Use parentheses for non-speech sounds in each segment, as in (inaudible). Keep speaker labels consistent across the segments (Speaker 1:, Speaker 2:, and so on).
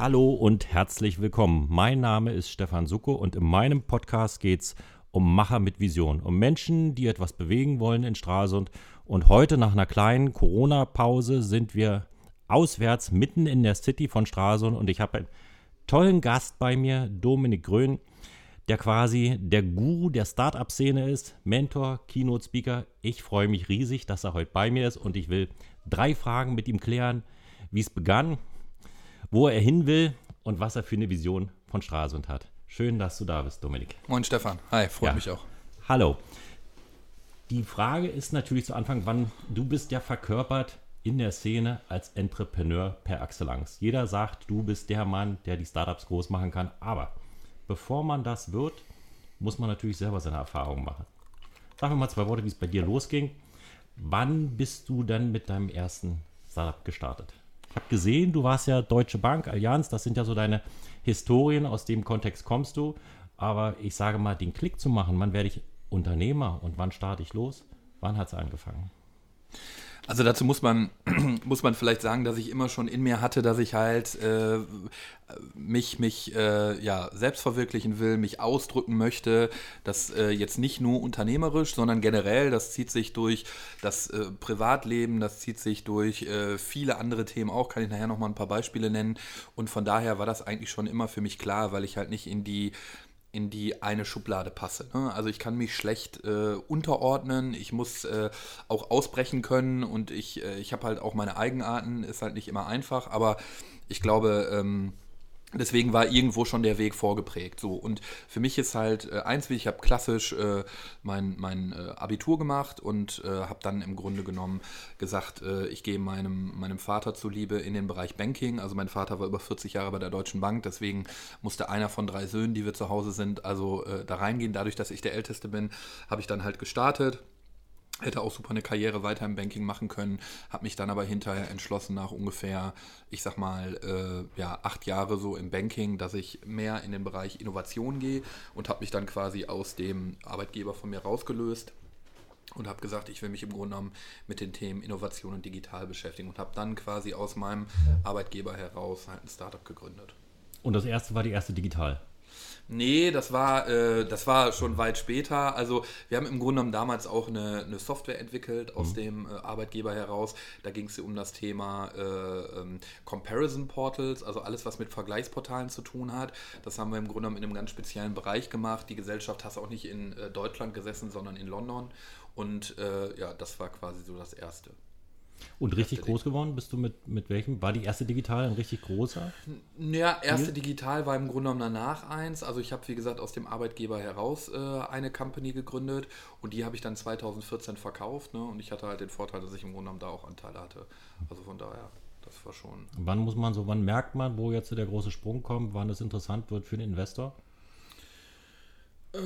Speaker 1: Hallo und herzlich willkommen. Mein Name ist Stefan Sucko und in meinem Podcast geht es um Macher mit Vision, um Menschen, die etwas bewegen wollen in Stralsund. Und heute nach einer kleinen Corona-Pause sind wir auswärts mitten in der City von Stralsund und ich habe einen tollen Gast bei mir, Dominik Grön, der quasi der Guru der Startup-Szene ist, Mentor, Keynote-Speaker. Ich freue mich riesig, dass er heute bei mir ist und ich will drei Fragen mit ihm klären, wie es begann, wo er hin will und was er für eine Vision von Stralsund hat. Schön, dass du da bist, Dominik.
Speaker 2: Moin Stefan. Hi, freut
Speaker 1: Ja.
Speaker 2: mich auch.
Speaker 1: Hallo. Die Frage ist natürlich zu Anfang, wann du bist ja verkörpert in der Szene als Entrepreneur per Excellence. Jeder sagt, du bist der Mann, der die Startups groß machen kann. Aber bevor man das wird, muss man natürlich selber seine Erfahrungen machen. Sag mir mal zwei Worte, wie es bei dir losging. Wann bist du dann mit deinem ersten Startup gestartet? Gesehen, du warst ja Deutsche Bank, Allianz, das sind ja so deine Historien, aus dem Kontext kommst du. Aber ich sage mal, den Klick zu machen, wann werde ich Unternehmer und wann starte ich los? Wann hat es angefangen?
Speaker 2: Also dazu muss man, (clears throat) muss man vielleicht sagen, dass ich immer schon in mir hatte, dass ich halt äh, mich, mich äh, ja, selbst verwirklichen will, mich ausdrücken möchte. Das äh, jetzt nicht nur unternehmerisch, sondern generell. Das zieht sich durch das äh, Privatleben, das zieht sich durch äh, viele andere Themen auch. Kann ich nachher nochmal ein paar Beispiele nennen. Und von daher war das eigentlich schon immer für mich klar, weil ich halt nicht in die in die eine Schublade passe. Ne? Also ich kann mich schlecht äh, unterordnen, ich muss äh, auch ausbrechen können und ich, äh, ich habe halt auch meine Eigenarten, ist halt nicht immer einfach, aber ich glaube, ähm, Deswegen war irgendwo schon der Weg vorgeprägt. So. Und für mich ist halt äh, eins, wie ich habe klassisch äh, mein, mein äh, Abitur gemacht und äh, habe dann im Grunde genommen gesagt, äh, ich gehe meinem, meinem Vater zuliebe in den Bereich Banking. Also mein Vater war über 40 Jahre bei der Deutschen Bank, deswegen musste einer von drei Söhnen, die wir zu Hause sind, also da reingehen. Dadurch, dass ich der Älteste bin, habe ich dann halt gestartet hätte auch super eine Karriere weiter im Banking machen können, habe mich dann aber hinterher entschlossen, nach ungefähr, ich sag mal, äh, ja, acht Jahre so im Banking, dass ich mehr in den Bereich Innovation gehe und habe mich dann quasi aus dem Arbeitgeber von mir rausgelöst und habe gesagt, ich will mich im Grunde genommen mit den Themen Innovation und Digital beschäftigen und habe dann quasi aus meinem Arbeitgeber heraus halt ein Startup gegründet.
Speaker 1: Und das erste war die erste Digital.
Speaker 2: Nee, das war, äh, das war schon weit später. Also wir haben im Grunde genommen damals auch eine, eine Software entwickelt aus dem äh, Arbeitgeber heraus. Da ging es um das Thema äh, ähm, Comparison Portals, also alles, was mit Vergleichsportalen zu tun hat. Das haben wir im Grunde genommen in einem ganz speziellen Bereich gemacht. Die Gesellschaft hat auch nicht in äh, Deutschland gesessen, sondern in London. Und äh, ja, das war quasi so das Erste.
Speaker 1: Und richtig groß geworden bist du mit, mit welchem? War die erste Digital ein richtig großer?
Speaker 2: Ja, erste Digital war im Grunde genommen danach eins. Also ich habe, wie gesagt, aus dem Arbeitgeber heraus äh, eine Company gegründet und die habe ich dann 2014 verkauft. Ne? Und ich hatte halt den Vorteil, dass ich im Grunde genommen da auch Anteile hatte. Also von daher, das war schon.
Speaker 1: Wann muss man so, wann merkt man, wo jetzt der große Sprung kommt, wann es interessant wird für den Investor?
Speaker 2: Äh,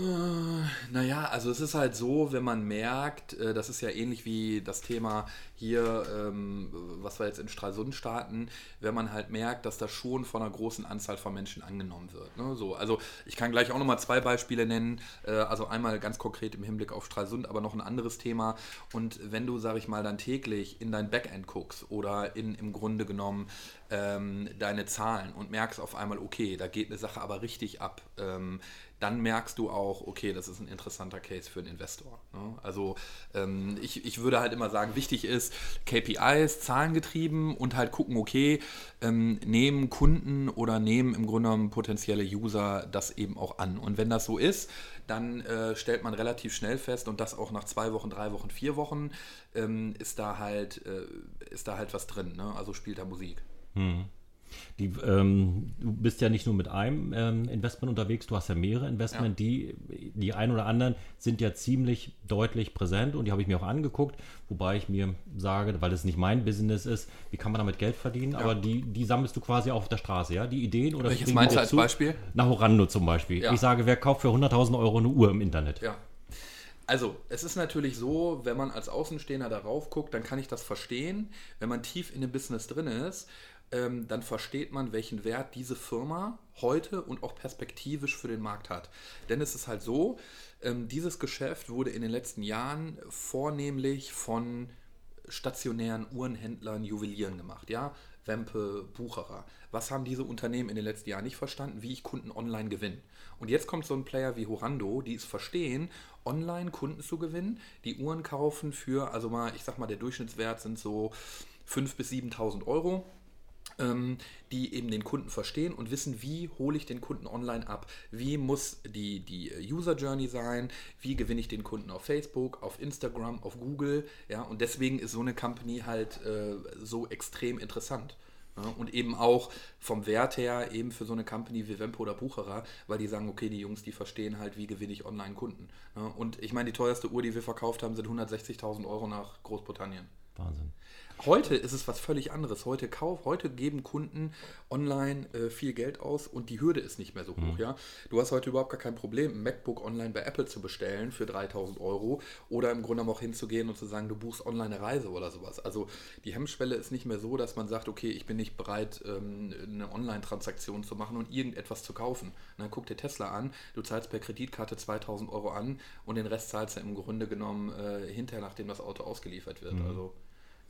Speaker 2: naja, also es ist halt so, wenn man merkt, äh, das ist ja ähnlich wie das Thema hier, ähm, was wir jetzt in Stralsund starten, wenn man halt merkt, dass das schon von einer großen Anzahl von Menschen angenommen wird. Ne? So, also ich kann gleich auch nochmal zwei Beispiele nennen, äh, also einmal ganz konkret im Hinblick auf Stralsund, aber noch ein anderes Thema. Und wenn du, sag ich mal, dann täglich in dein Backend guckst oder in im Grunde genommen ähm, deine Zahlen und merkst auf einmal, okay, da geht eine Sache aber richtig ab, ähm, dann merkst du auch, okay, das ist ein interessanter Case für einen Investor. Ne? Also ähm, ich, ich würde halt immer sagen, wichtig ist KPIs, zahlengetrieben und halt gucken, okay, ähm, nehmen Kunden oder nehmen im Grunde genommen potenzielle User das eben auch an. Und wenn das so ist, dann äh, stellt man relativ schnell fest und das auch nach zwei Wochen, drei Wochen, vier Wochen, ähm, ist, da halt, äh, ist da halt was drin. Ne? Also spielt da Musik.
Speaker 1: Die, ähm, du bist ja nicht nur mit einem ähm, Investment unterwegs, du hast ja mehrere Investment. Die, die ein oder anderen sind ja ziemlich deutlich präsent und die habe ich mir auch angeguckt, wobei ich mir sage, weil es nicht mein Business ist, wie kann man damit Geld verdienen? Aber die, die sammelst du quasi auch auf der Straße, ja? Die Ideen oder
Speaker 2: Welches meinst du als
Speaker 1: zu?
Speaker 2: Beispiel?
Speaker 1: Nach Horando zum Beispiel.
Speaker 2: Ja.
Speaker 1: Ich sage, wer kauft für 100.000 Euro eine Uhr im Internet?
Speaker 2: Ja. Also, es ist natürlich so, wenn man als Außenstehender darauf guckt, dann kann ich das verstehen. Wenn man tief in dem Business drin ist, ähm, dann versteht man, welchen Wert diese Firma heute und auch perspektivisch für den Markt hat. Denn es ist halt so, ähm, dieses Geschäft wurde in den letzten Jahren vornehmlich von stationären Uhrenhändlern, Juwelieren gemacht. Ja, Wempe, Bucherer. Was haben diese Unternehmen in den letzten Jahren nicht verstanden? Wie ich Kunden online gewinne. Und jetzt kommt so ein Player wie Horando, die es verstehen, online Kunden zu gewinnen, die Uhren kaufen für, also mal, ich sag mal, der Durchschnittswert sind so 5.000 bis 7.000 Euro die eben den Kunden verstehen und wissen, wie hole ich den Kunden online ab, wie muss die, die User Journey sein, wie gewinne ich den Kunden auf Facebook, auf Instagram, auf Google, ja, und deswegen ist so eine Company halt äh, so extrem interessant. Ja, und eben auch vom Wert her eben für so eine Company wie Wempo oder Bucherer, weil die sagen, okay, die Jungs, die verstehen halt, wie gewinne ich Online-Kunden. Ja, und ich meine, die teuerste Uhr, die wir verkauft haben, sind 160.000 Euro nach Großbritannien.
Speaker 1: Wahnsinn.
Speaker 2: Heute ist es was völlig anderes. Heute kauf, heute geben Kunden online äh, viel Geld aus und die Hürde ist nicht mehr so hoch. Mhm. Ja? Du hast heute überhaupt gar kein Problem, ein MacBook online bei Apple zu bestellen für 3000 Euro oder im Grunde auch hinzugehen und zu sagen, du buchst online eine Reise oder sowas. Also die Hemmschwelle ist nicht mehr so, dass man sagt, okay, ich bin nicht bereit, ähm, eine Online-Transaktion zu machen und irgendetwas zu kaufen. Und dann guck dir Tesla an, du zahlst per Kreditkarte 2000 Euro an und den Rest zahlst du im Grunde genommen äh, hinterher, nachdem das Auto ausgeliefert wird. Mhm. Also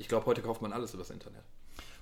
Speaker 2: ich glaube, heute kauft man alles übers Internet.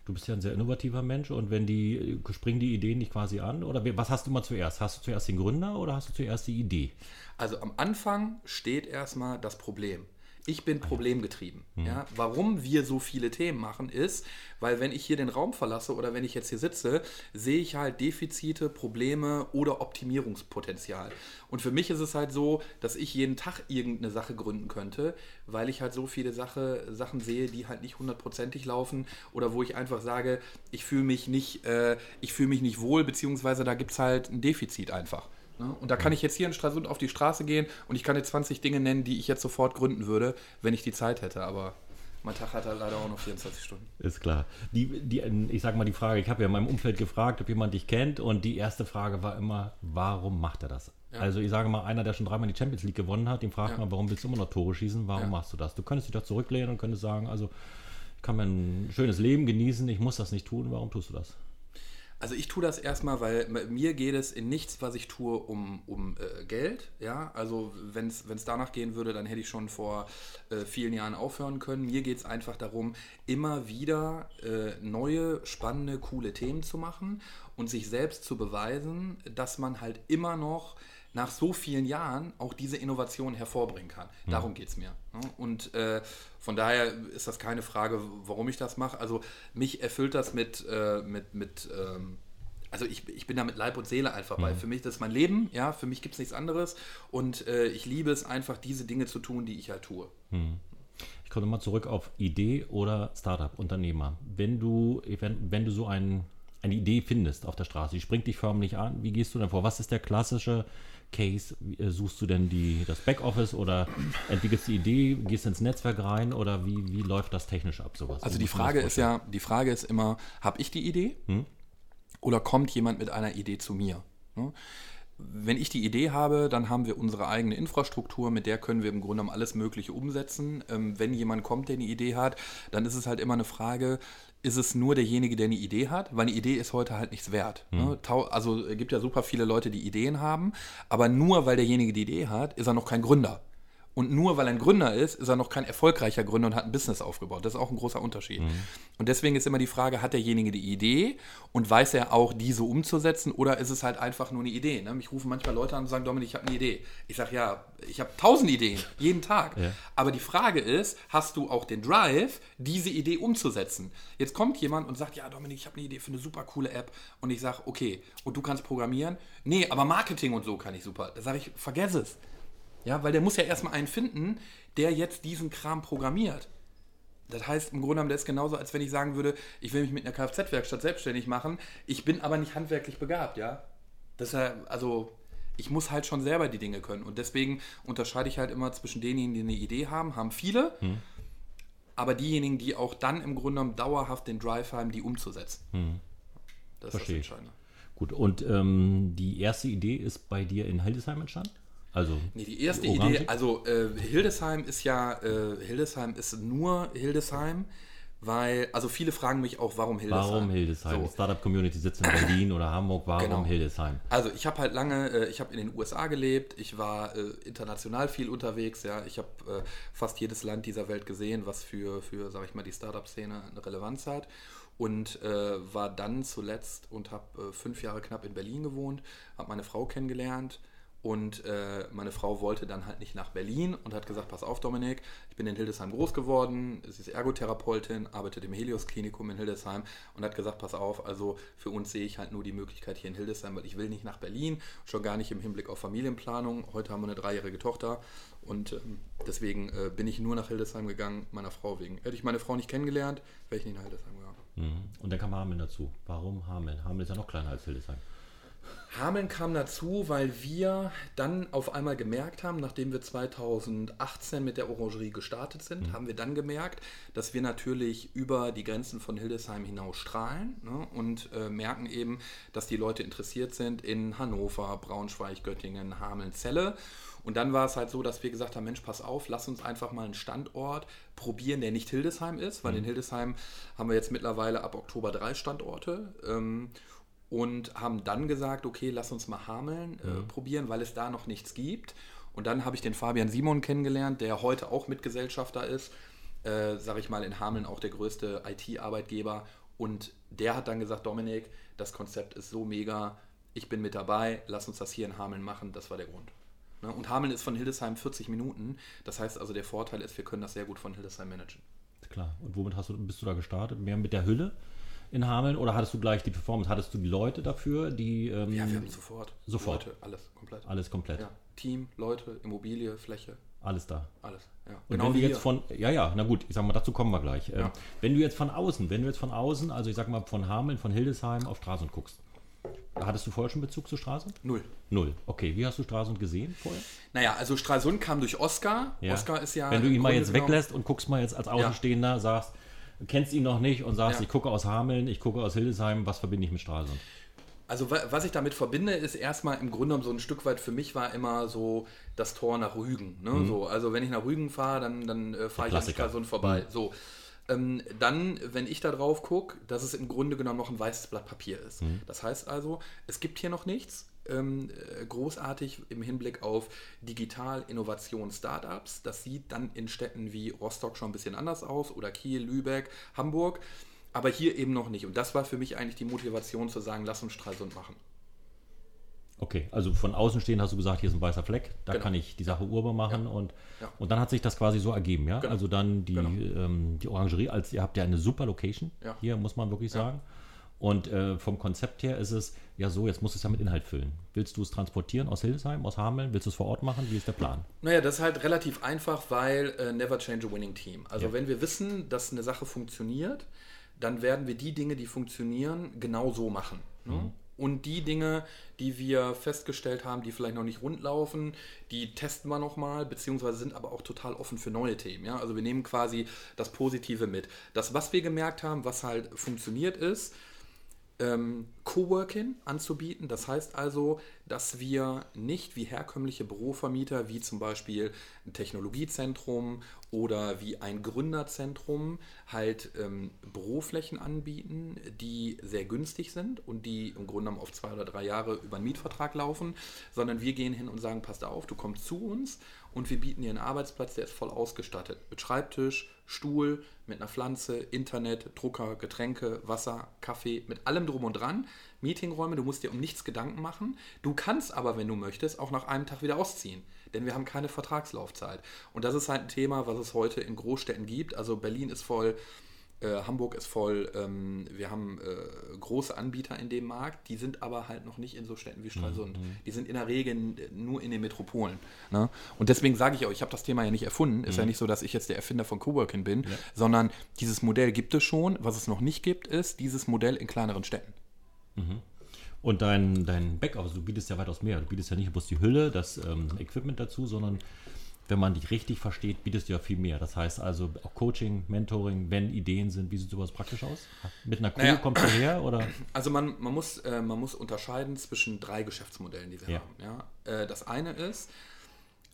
Speaker 1: Du bist ja ein sehr innovativer Mensch und wenn die, springen die Ideen nicht quasi an? Oder was hast du mal zuerst? Hast du zuerst den Gründer oder hast du zuerst die Idee?
Speaker 2: Also am Anfang steht erstmal das Problem. Ich bin problemgetrieben. Mhm. Ja? Warum wir so viele Themen machen, ist, weil wenn ich hier den Raum verlasse oder wenn ich jetzt hier sitze, sehe ich halt Defizite, Probleme oder Optimierungspotenzial. Und für mich ist es halt so, dass ich jeden Tag irgendeine Sache gründen könnte, weil ich halt so viele Sache, Sachen sehe, die halt nicht hundertprozentig laufen oder wo ich einfach sage, ich fühle mich nicht, äh, ich fühle mich nicht wohl, beziehungsweise da gibt es halt ein Defizit einfach. Ne? Und da kann ich jetzt hier in Stralsund auf die Straße gehen und ich kann dir 20 Dinge nennen, die ich jetzt sofort gründen würde, wenn ich die Zeit hätte. Aber mein Tag hat halt leider auch noch 24 Stunden.
Speaker 1: Ist klar. Die, die, ich sage mal die Frage, ich habe ja in meinem Umfeld gefragt, ob jemand dich kennt und die erste Frage war immer, warum macht er das? Ja. Also ich sage mal, einer, der schon dreimal die Champions League gewonnen hat, den fragt ja. man, warum willst du immer noch Tore schießen? Warum ja. machst du das? Du könntest dich doch zurücklehnen und könntest sagen, also ich kann mein schönes Leben genießen, ich muss das nicht tun, warum tust du das?
Speaker 2: Also ich tue das erstmal, weil mir geht es in nichts, was ich tue, um, um äh, Geld. Ja, also wenn es danach gehen würde, dann hätte ich schon vor äh, vielen Jahren aufhören können. Mir geht es einfach darum, immer wieder äh, neue, spannende, coole Themen zu machen und sich selbst zu beweisen, dass man halt immer noch nach so vielen Jahren auch diese Innovation hervorbringen kann. Mhm. Darum geht es mir. Ne? Und äh, von daher ist das keine Frage, warum ich das mache. Also mich erfüllt das mit, äh, mit, mit ähm, also ich, ich bin da mit Leib und Seele einfach bei. Mhm. Für mich das ist mein Leben, ja, für mich gibt es nichts anderes. Und äh, ich liebe es einfach, diese Dinge zu tun, die ich halt tue. Mhm.
Speaker 1: Ich komme mal zurück auf Idee oder Startup, Unternehmer. Wenn du, wenn, wenn du so ein, eine Idee findest auf der Straße, die springt dich förmlich an, wie gehst du denn vor? Was ist der klassische Case? Äh, suchst du denn die, das Backoffice oder entwickelst die Idee, gehst ins Netzwerk rein oder wie, wie läuft das technisch ab, sowas?
Speaker 2: Also die Frage ist ja, die Frage ist immer, habe ich die Idee hm? oder kommt jemand mit einer Idee zu mir? Hm? Wenn ich die Idee habe, dann haben wir unsere eigene Infrastruktur, mit der können wir im Grunde genommen alles Mögliche umsetzen. Ähm, wenn jemand kommt, der eine Idee hat, dann ist es halt immer eine Frage, ist es nur derjenige, der eine Idee hat, weil eine Idee ist heute halt nichts wert. Mhm. Also es gibt ja super viele Leute, die Ideen haben, aber nur weil derjenige die Idee hat, ist er noch kein Gründer. Und nur weil er ein Gründer ist, ist er noch kein erfolgreicher Gründer und hat ein Business aufgebaut. Das ist auch ein großer Unterschied. Mhm. Und deswegen ist immer die Frage, hat derjenige die Idee und weiß er auch, diese umzusetzen oder ist es halt einfach nur eine Idee? Ne? Mich rufen manchmal Leute an und sagen, Dominik, ich habe eine Idee. Ich sage, ja, ich habe tausend Ideen, (laughs) jeden Tag. Ja. Aber die Frage ist, hast du auch den Drive, diese Idee umzusetzen? Jetzt kommt jemand und sagt, ja, Dominik, ich habe eine Idee für eine super coole App. Und ich sage, okay, und du kannst programmieren? Nee, aber Marketing und so kann ich super. Da sage ich, vergess es. Ja, weil der muss ja erstmal einen finden, der jetzt diesen Kram programmiert. Das heißt, im Grunde genommen, das ist genauso, als wenn ich sagen würde, ich will mich mit einer Kfz-Werkstatt selbstständig machen, ich bin aber nicht handwerklich begabt, ja. Das ist ja, also, ich muss halt schon selber die Dinge können. Und deswegen unterscheide ich halt immer zwischen denjenigen, die eine Idee haben, haben viele, hm. aber diejenigen, die auch dann im Grunde genommen dauerhaft den Drive haben, die umzusetzen. Hm.
Speaker 1: Das Verstehe. ist das Entscheidende. Gut, und ähm, die erste Idee ist bei dir in Hildesheim entstanden? Also
Speaker 2: nee, die erste Idee, also äh, Hildesheim ist ja, äh, Hildesheim ist nur Hildesheim, weil, also viele fragen mich auch, warum Hildesheim?
Speaker 1: Warum Hildesheim? So. Startup-Community sitzt in Berlin oder Hamburg, warum genau. Hildesheim?
Speaker 2: Also ich habe halt lange, äh, ich habe in den USA gelebt, ich war äh, international viel unterwegs, ja, ich habe äh, fast jedes Land dieser Welt gesehen, was für, für sag ich mal, die Startup-Szene eine Relevanz hat. und äh, war dann zuletzt und habe äh, fünf Jahre knapp in Berlin gewohnt, habe meine Frau kennengelernt und äh, meine Frau wollte dann halt nicht nach Berlin und hat gesagt, pass auf Dominik, ich bin in Hildesheim groß geworden, sie ist Ergotherapeutin, arbeitet im Helios Klinikum in Hildesheim und hat gesagt, pass auf, also für uns sehe ich halt nur die Möglichkeit hier in Hildesheim, weil ich will nicht nach Berlin, schon gar nicht im Hinblick auf Familienplanung. Heute haben wir eine dreijährige Tochter und ähm, deswegen äh, bin ich nur nach Hildesheim gegangen, meiner Frau wegen. Hätte ich meine Frau nicht kennengelernt, wäre ich nicht nach Hildesheim gegangen.
Speaker 1: Mhm. Und dann kam Hameln dazu. Warum Hameln? Hameln ist ja noch kleiner als Hildesheim.
Speaker 2: Hameln kam dazu, weil wir dann auf einmal gemerkt haben, nachdem wir 2018 mit der Orangerie gestartet sind, mhm. haben wir dann gemerkt, dass wir natürlich über die Grenzen von Hildesheim hinaus strahlen ne, und äh, merken eben, dass die Leute interessiert sind in Hannover, Braunschweig, Göttingen, Hameln, Celle. Und dann war es halt so, dass wir gesagt haben, Mensch, pass auf, lass uns einfach mal einen Standort probieren, der nicht Hildesheim ist, weil mhm. in Hildesheim haben wir jetzt mittlerweile ab Oktober drei Standorte. Ähm, und haben dann gesagt, okay, lass uns mal Hameln äh, mhm. probieren, weil es da noch nichts gibt. Und dann habe ich den Fabian Simon kennengelernt, der heute auch Mitgesellschafter ist, äh, sage ich mal, in Hameln auch der größte IT-Arbeitgeber. Und der hat dann gesagt, Dominik, das Konzept ist so mega, ich bin mit dabei, lass uns das hier in Hameln machen. Das war der Grund. Ne? Und Hameln ist von Hildesheim 40 Minuten. Das heißt also, der Vorteil ist, wir können das sehr gut von Hildesheim managen.
Speaker 1: Klar. Und womit hast du, bist du da gestartet? Mehr mit der Hülle? In Hameln oder hattest du gleich die Performance? Hattest du die Leute dafür, die.
Speaker 2: Ähm, ja, wir haben sofort.
Speaker 1: Sofort.
Speaker 2: Leute, alles komplett.
Speaker 1: Alles komplett. Ja.
Speaker 2: Team, Leute, Immobilie, Fläche.
Speaker 1: Alles da.
Speaker 2: Alles, ja.
Speaker 1: Und genau wenn du jetzt von, ja, ja, na gut, ich sag mal, dazu kommen wir gleich. Ähm, ja. Wenn du jetzt von außen, wenn du jetzt von außen, also ich sag mal von Hameln, von Hildesheim auf Stralsund guckst, Hattest du vorher schon Bezug zu Stralsund?
Speaker 2: Null.
Speaker 1: Null. Okay, wie hast du Stralsund gesehen vorher?
Speaker 2: Naja, also Stralsund kam durch Oscar. Ja. Oscar ist ja.
Speaker 1: Wenn du ihn mal jetzt weglässt und guckst mal jetzt als Außenstehender, sagst, kennst ihn noch nicht und sagst, ja. ich gucke aus Hameln, ich gucke aus Hildesheim, was verbinde ich mit Stralsund?
Speaker 2: Also was ich damit verbinde, ist erstmal im Grunde genommen so ein Stück weit für mich war immer so das Tor nach Rügen. Ne? Mhm. So, also wenn ich nach Rügen fahre, dann, dann äh, fahre ich an Stralsund vorbei. Mhm. So. Ähm, dann, wenn ich da drauf gucke, dass es im Grunde genommen noch ein weißes Blatt Papier ist. Mhm. Das heißt also, es gibt hier noch nichts ähm, äh, großartig im Hinblick auf Digital Innovation Startups. Das sieht dann in Städten wie Rostock schon ein bisschen anders aus oder Kiel, Lübeck, Hamburg aber hier eben noch nicht. Und das war für mich eigentlich die Motivation zu sagen, lass uns Stralsund machen.
Speaker 1: Okay, also von außen stehen hast du gesagt, hier ist ein weißer Fleck, da genau. kann ich die Sache urbar machen ja. Und, ja. und dann hat sich das quasi so ergeben, ja? Genau. Also dann die, genau. ähm, die Orangerie, als ihr habt ja eine super Location, ja. hier muss man wirklich sagen. Und äh, vom Konzept her ist es ja so, jetzt musst du es ja mit Inhalt füllen. Willst du es transportieren aus Hildesheim, aus Hameln? Willst du es vor Ort machen? Wie ist der Plan?
Speaker 2: Naja, das ist halt relativ einfach, weil äh, never change a winning team. Also wenn wir wissen, dass eine Sache funktioniert, dann werden wir die Dinge, die funktionieren, genau so machen. Ne? Mhm. Und die Dinge, die wir festgestellt haben, die vielleicht noch nicht rund laufen, die testen wir nochmal, beziehungsweise sind aber auch total offen für neue Themen. Ja? Also wir nehmen quasi das Positive mit. Das, was wir gemerkt haben, was halt funktioniert ist, ähm, Coworking anzubieten. Das heißt also, dass wir nicht wie herkömmliche Bürovermieter, wie zum Beispiel ein Technologiezentrum oder wie ein Gründerzentrum, halt ähm, Büroflächen anbieten, die sehr günstig sind und die im Grunde genommen auf zwei oder drei Jahre über einen Mietvertrag laufen, sondern wir gehen hin und sagen, passt auf, du kommst zu uns und wir bieten dir einen Arbeitsplatz, der ist voll ausgestattet. Mit Schreibtisch, Stuhl, mit einer Pflanze, Internet, Drucker, Getränke, Wasser, Kaffee, mit allem drum und dran. Meetingräume, du musst dir um nichts Gedanken machen. Du kannst aber, wenn du möchtest, auch nach einem Tag wieder ausziehen. Denn wir haben keine Vertragslaufzeit. Und das ist halt ein Thema, was es heute in Großstädten gibt. Also Berlin ist voll, äh, Hamburg ist voll, ähm, wir haben äh, große Anbieter in dem Markt, die sind aber halt noch nicht in so Städten wie Stralsund. Mhm. Die sind in der Regel nur in den Metropolen. Ne? Und deswegen sage ich auch, ich habe das Thema ja nicht erfunden. Ist mhm. ja nicht so, dass ich jetzt der Erfinder von Coworking bin, ja. sondern dieses Modell gibt es schon. Was es noch nicht gibt, ist dieses Modell in kleineren Städten.
Speaker 1: Mhm. Und dein, dein Backup, also du bietest ja weitaus mehr. Du bietest ja nicht bloß die Hülle, das ähm, Equipment dazu, sondern wenn man dich richtig versteht, bietest du ja viel mehr. Das heißt also auch Coaching, Mentoring, wenn Ideen sind, wie sieht sowas praktisch aus? Mit einer Crew naja, kommt du her? Oder? (clears throat)
Speaker 2: Also man, man, muss, äh, man muss unterscheiden zwischen drei Geschäftsmodellen, die wir ja. haben. Ja? Äh, das eine ist,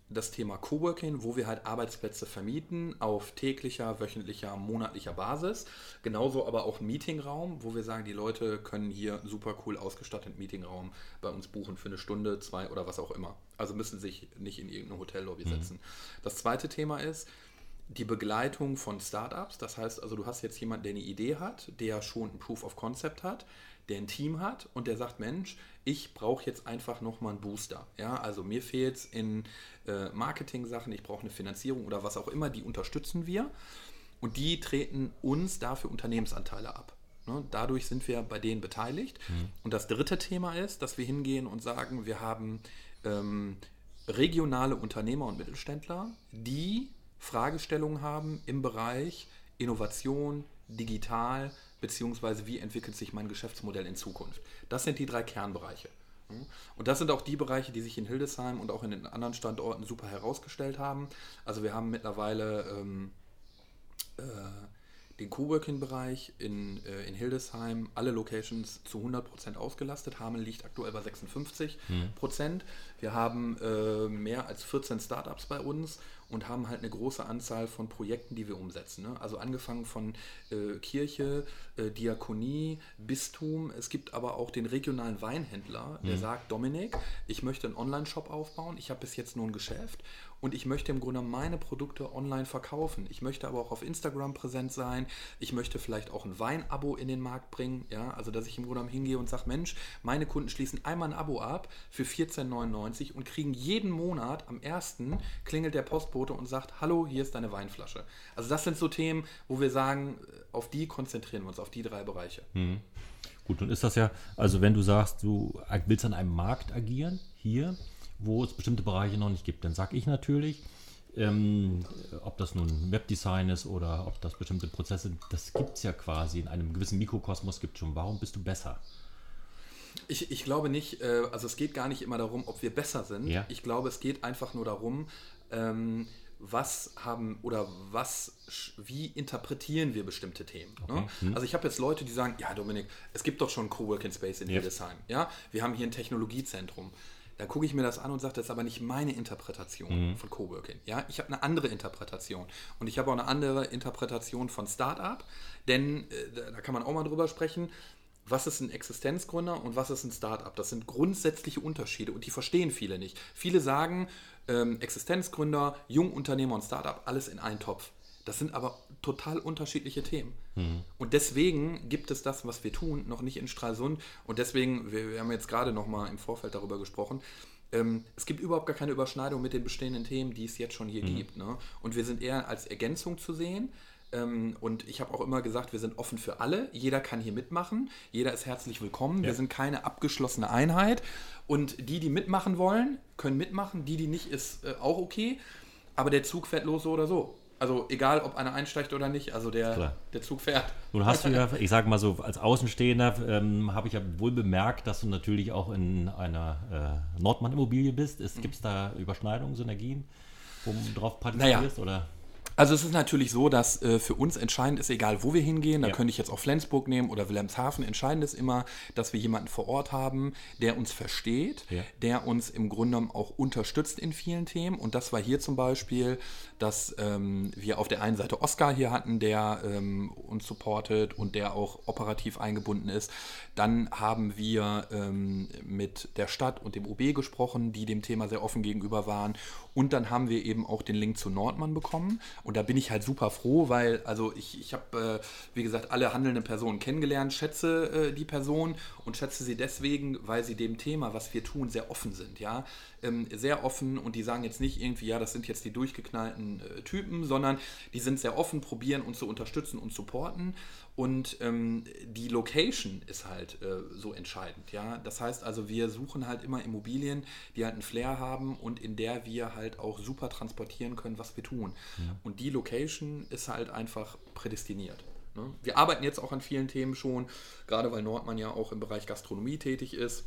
Speaker 2: das Thema Coworking, wo wir halt Arbeitsplätze vermieten auf täglicher, wöchentlicher, monatlicher Basis. Genauso aber auch Meetingraum, wo wir sagen, die Leute können hier super cool ausgestatteten Meetingraum bei uns buchen für eine Stunde, zwei oder was auch immer. Also müssen sich nicht in irgendeine Hotellobby mhm. setzen. Das zweite Thema ist, die Begleitung von Startups. Das heißt also, du hast jetzt jemanden, der eine Idee hat, der schon ein Proof of Concept hat, der ein Team hat und der sagt, Mensch, ich brauche jetzt einfach nochmal einen Booster. Ja, also mir fehlt es in äh, Marketing-Sachen, ich brauche eine Finanzierung oder was auch immer, die unterstützen wir. Und die treten uns dafür Unternehmensanteile ab. Ne? Dadurch sind wir bei denen beteiligt. Mhm. Und das dritte Thema ist, dass wir hingehen und sagen, wir haben ähm, regionale Unternehmer und Mittelständler, die Fragestellungen haben im Bereich Innovation, digital, beziehungsweise wie entwickelt sich mein Geschäftsmodell in Zukunft. Das sind die drei Kernbereiche. Und das sind auch die Bereiche, die sich in Hildesheim und auch in den anderen Standorten super herausgestellt haben. Also wir haben mittlerweile ähm, äh, den Coworking-Bereich in, äh, in Hildesheim, alle Locations zu 100% ausgelastet. Hameln liegt aktuell bei 56%. Mhm. Wir haben äh, mehr als 14 Startups bei uns und haben halt eine große Anzahl von Projekten, die wir umsetzen. Ne? Also angefangen von äh, Kirche, äh, Diakonie, Bistum. Es gibt aber auch den regionalen Weinhändler, der mhm. sagt, Dominik, ich möchte einen Online-Shop aufbauen. Ich habe bis jetzt nur ein Geschäft und ich möchte im Grunde meine Produkte online verkaufen. Ich möchte aber auch auf Instagram präsent sein. Ich möchte vielleicht auch ein Weinabo in den Markt bringen. Ja, also dass ich im Grunde hingehe und sage, Mensch, meine Kunden schließen einmal ein Abo ab für 14,99 und kriegen jeden Monat am ersten klingelt der Postbote und sagt, hallo, hier ist deine Weinflasche. Also das sind so Themen, wo wir sagen, auf die konzentrieren wir uns, auf die drei Bereiche.
Speaker 1: Mhm. Gut, und ist das ja, also wenn du sagst, du willst an einem Markt agieren, hier, wo es bestimmte Bereiche noch nicht gibt. Dann sage ich natürlich, ähm, ob das nun Webdesign ist oder ob das bestimmte Prozesse, das gibt es ja quasi in einem gewissen Mikrokosmos gibt schon. Warum bist du besser?
Speaker 2: Ich, ich glaube nicht, äh, also es geht gar nicht immer darum, ob wir besser sind. Ja. Ich glaube, es geht einfach nur darum, ähm, was haben oder was, wie interpretieren wir bestimmte Themen. Ne? Okay. Ne? Hm. Also ich habe jetzt Leute, die sagen, ja Dominik, es gibt doch schon einen Coworking Space in yep. Hildesheim. Ja? Wir haben hier ein Technologiezentrum. Da gucke ich mir das an und sage, das ist aber nicht meine Interpretation mhm. von Coworking. Ja, ich habe eine andere Interpretation. Und ich habe auch eine andere Interpretation von Startup, denn äh, da kann man auch mal drüber sprechen. Was ist ein Existenzgründer und was ist ein Startup? Das sind grundsätzliche Unterschiede und die verstehen viele nicht. Viele sagen, ähm, Existenzgründer, Jungunternehmer und Startup, alles in einen Topf. Das sind aber total unterschiedliche Themen. Mhm. Und deswegen gibt es das, was wir tun, noch nicht in Stralsund. Und deswegen, wir, wir haben jetzt gerade noch mal im Vorfeld darüber gesprochen, ähm, es gibt überhaupt gar keine Überschneidung mit den bestehenden Themen, die es jetzt schon hier mhm. gibt. Ne? Und wir sind eher als Ergänzung zu sehen. Ähm, und ich habe auch immer gesagt, wir sind offen für alle. Jeder kann hier mitmachen. Jeder ist herzlich willkommen. Ja. Wir sind keine abgeschlossene Einheit. Und die, die mitmachen wollen, können mitmachen. Die, die nicht, ist äh, auch okay. Aber der Zug fährt los so oder so. Also egal, ob einer einsteigt oder nicht, also der, der Zug fährt.
Speaker 1: Nun hast du ja, (laughs) ich sage mal so, als Außenstehender ähm, habe ich ja wohl bemerkt, dass du natürlich auch in einer äh, Nordmann-Immobilie bist. Gibt es da Überschneidungen, Synergien, wo du drauf partizipierst?
Speaker 2: Naja. Oder? Also es ist natürlich so, dass äh, für uns entscheidend ist, egal wo wir hingehen, da ja. könnte ich jetzt auch Flensburg nehmen oder Wilhelmshaven, entscheidend ist immer, dass wir jemanden vor Ort haben, der uns versteht, ja. der uns im Grunde genommen auch unterstützt in vielen Themen. Und das war hier zum Beispiel, dass ähm, wir auf der einen Seite Oscar hier hatten, der ähm, uns supportet und der auch operativ eingebunden ist. Dann haben wir ähm, mit der Stadt und dem OB gesprochen, die dem Thema sehr offen gegenüber waren. Und dann haben wir eben auch den Link zu Nordmann bekommen. Und da bin ich halt super froh, weil, also ich, ich habe, äh, wie gesagt, alle handelnden Personen kennengelernt, schätze äh, die Person und schätze sie deswegen, weil sie dem Thema, was wir tun, sehr offen sind, ja. Ähm, sehr offen und die sagen jetzt nicht irgendwie, ja, das sind jetzt die durchgeknallten äh, Typen, sondern die sind sehr offen, probieren uns zu unterstützen und supporten. Und ähm, die Location ist halt äh, so entscheidend. Ja? Das heißt also, wir suchen halt immer Immobilien, die halt einen Flair haben und in der wir halt auch super transportieren können, was wir tun. Ja. Und die Location ist halt einfach prädestiniert. Ne? Wir arbeiten jetzt auch an vielen Themen schon, gerade weil Nordmann ja auch im Bereich Gastronomie tätig ist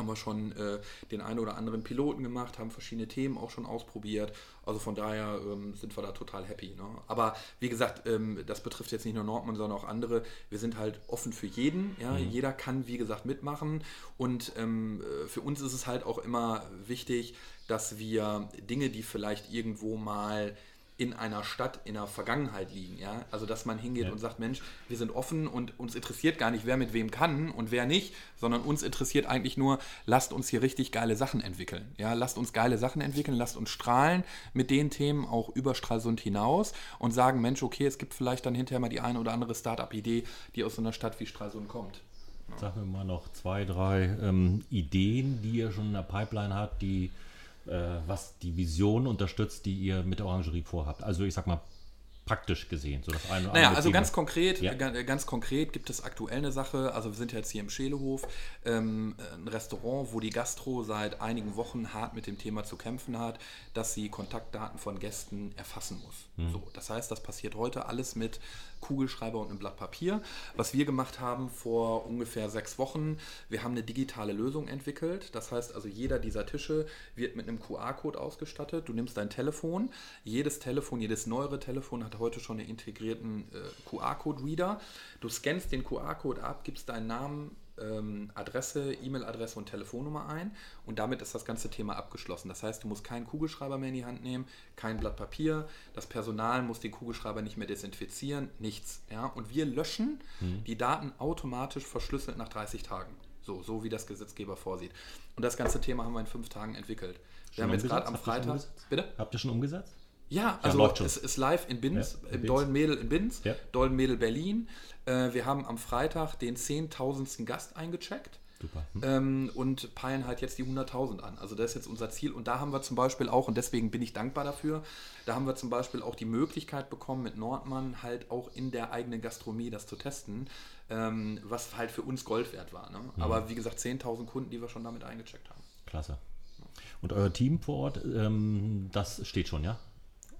Speaker 2: haben wir schon äh, den einen oder anderen Piloten gemacht, haben verschiedene Themen auch schon ausprobiert. Also von daher ähm, sind wir da total happy. Ne? Aber wie gesagt, ähm, das betrifft jetzt nicht nur Nordmann, sondern auch andere. Wir sind halt offen für jeden. Ja? Mhm. Jeder kann, wie gesagt, mitmachen. Und ähm, äh, für uns ist es halt auch immer wichtig, dass wir Dinge, die vielleicht irgendwo mal in einer Stadt in der Vergangenheit liegen. Ja? Also dass man hingeht ja. und sagt, Mensch, wir sind offen und uns interessiert gar nicht, wer mit wem kann und wer nicht, sondern uns interessiert eigentlich nur, lasst uns hier richtig geile Sachen entwickeln. Ja? Lasst uns geile Sachen entwickeln, lasst uns strahlen mit den Themen auch über Stralsund hinaus und sagen, Mensch, okay, es gibt vielleicht dann hinterher mal die eine oder andere Startup-Idee, die aus so einer Stadt wie Stralsund kommt.
Speaker 1: Ja. Sag mir mal noch zwei, drei ähm, Ideen, die ihr schon in der Pipeline habt, die was die Vision unterstützt, die ihr mit der Orangerie vorhabt. Also ich sag mal praktisch gesehen. So das
Speaker 2: eine naja, also ganz konkret, ja. ganz konkret gibt es aktuell eine Sache, also wir sind jetzt hier im Schelehof, ähm, ein Restaurant, wo die Gastro seit einigen Wochen hart mit dem Thema zu kämpfen hat, dass sie Kontaktdaten von Gästen erfassen muss. Hm. So, das heißt, das passiert heute alles mit Kugelschreiber und einem Blatt Papier. Was wir gemacht haben vor ungefähr sechs Wochen, wir haben eine digitale Lösung entwickelt. Das heißt also, jeder dieser Tische wird mit einem QR-Code ausgestattet. Du nimmst dein Telefon. Jedes Telefon, jedes neuere Telefon hat heute schon einen integrierten äh, QR-Code-Reader. Du scannst den QR-Code ab, gibst deinen Namen, ähm, Adresse, E-Mail-Adresse und Telefonnummer ein und damit ist das ganze Thema abgeschlossen. Das heißt, du musst keinen Kugelschreiber mehr in die Hand nehmen, kein Blatt Papier, das Personal muss den Kugelschreiber nicht mehr desinfizieren, nichts. Ja? Und wir löschen mhm. die Daten automatisch verschlüsselt nach 30 Tagen. So, so wie das Gesetzgeber vorsieht. Und das ganze Thema haben wir in fünf Tagen entwickelt.
Speaker 1: Wir schon haben jetzt gerade am Freitag. Bitte? Habt ihr schon umgesetzt?
Speaker 2: Ja, also ja, es ist live in Binz, ja, im Dollenmädel in Binz, ja. Dollenmädel Berlin. Äh, wir haben am Freitag den 10.000. Gast eingecheckt. Super. Hm. Ähm, und peilen halt jetzt die 100.000 an. Also das ist jetzt unser Ziel. Und da haben wir zum Beispiel auch, und deswegen bin ich dankbar dafür, da haben wir zum Beispiel auch die Möglichkeit bekommen, mit Nordmann halt auch in der eigenen Gastronomie das zu testen, ähm, was halt für uns Gold wert war. Ne? Mhm. Aber wie gesagt, 10.000 Kunden, die wir schon damit eingecheckt haben.
Speaker 1: Klasse. Und euer Team vor Ort, ähm, das steht schon, ja?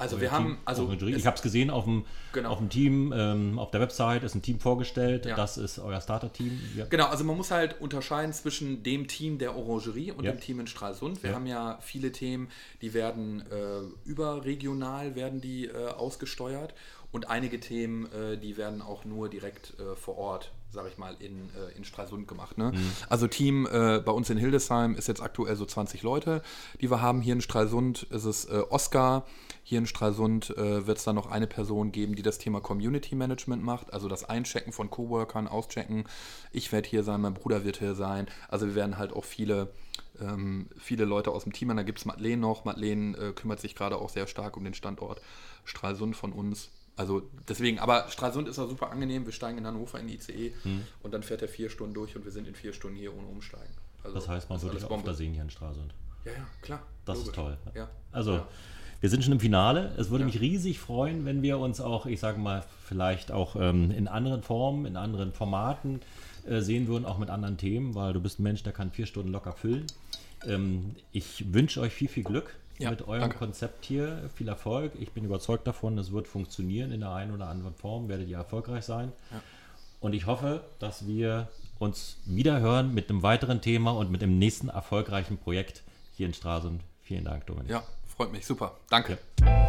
Speaker 2: Also wir haben, also
Speaker 1: ich habe es gesehen auf dem, genau. auf dem Team, ähm, auf der Website ist ein Team vorgestellt. Ja. Das ist euer Starter-Team.
Speaker 2: Ja. Genau, also man muss halt unterscheiden zwischen dem Team der Orangerie und ja. dem Team in Stralsund. Wir haben ja viele Themen, die werden äh, überregional werden die äh, ausgesteuert und einige Themen, äh, die werden auch nur direkt äh, vor Ort sage ich mal, in, äh, in Stralsund gemacht. Ne? Mhm. Also Team äh, bei uns in Hildesheim ist jetzt aktuell so 20 Leute, die wir haben. Hier in Stralsund ist es äh, Oscar. Hier in Stralsund äh, wird es dann noch eine Person geben, die das Thema Community Management macht, also das Einchecken von Coworkern, Auschecken. Ich werde hier sein, mein Bruder wird hier sein. Also wir werden halt auch viele, ähm, viele Leute aus dem Team. Und da gibt es Madeleine noch. Madeleine äh, kümmert sich gerade auch sehr stark um den Standort Stralsund von uns. Also deswegen, aber Stralsund ist auch super angenehm. Wir steigen in Hannover in die ICE hm. und dann fährt er vier Stunden durch und wir sind in vier Stunden hier ohne Umsteigen.
Speaker 1: Also, das heißt, man würde dich öfter sehen hier in Stralsund.
Speaker 2: Ja, ja, klar.
Speaker 1: Das logisch. ist toll. Ja. Also, ja. wir sind schon im Finale. Es würde ja. mich riesig freuen, wenn wir uns auch, ich sage mal, vielleicht auch ähm, in anderen Formen, in anderen Formaten äh, sehen würden, auch mit anderen Themen, weil du bist ein Mensch, der kann vier Stunden locker füllen. Ähm, ich wünsche euch viel, viel Glück ja, mit eurem danke. Konzept hier. Viel Erfolg. Ich bin überzeugt davon, es wird funktionieren in der einen oder anderen Form, werdet ihr erfolgreich sein. Ja. Und ich hoffe, dass wir uns wieder hören mit einem weiteren Thema und mit dem nächsten erfolgreichen Projekt hier in Stralsund. Vielen Dank, Dominik.
Speaker 2: Ja, freut mich. Super. Danke. Ja.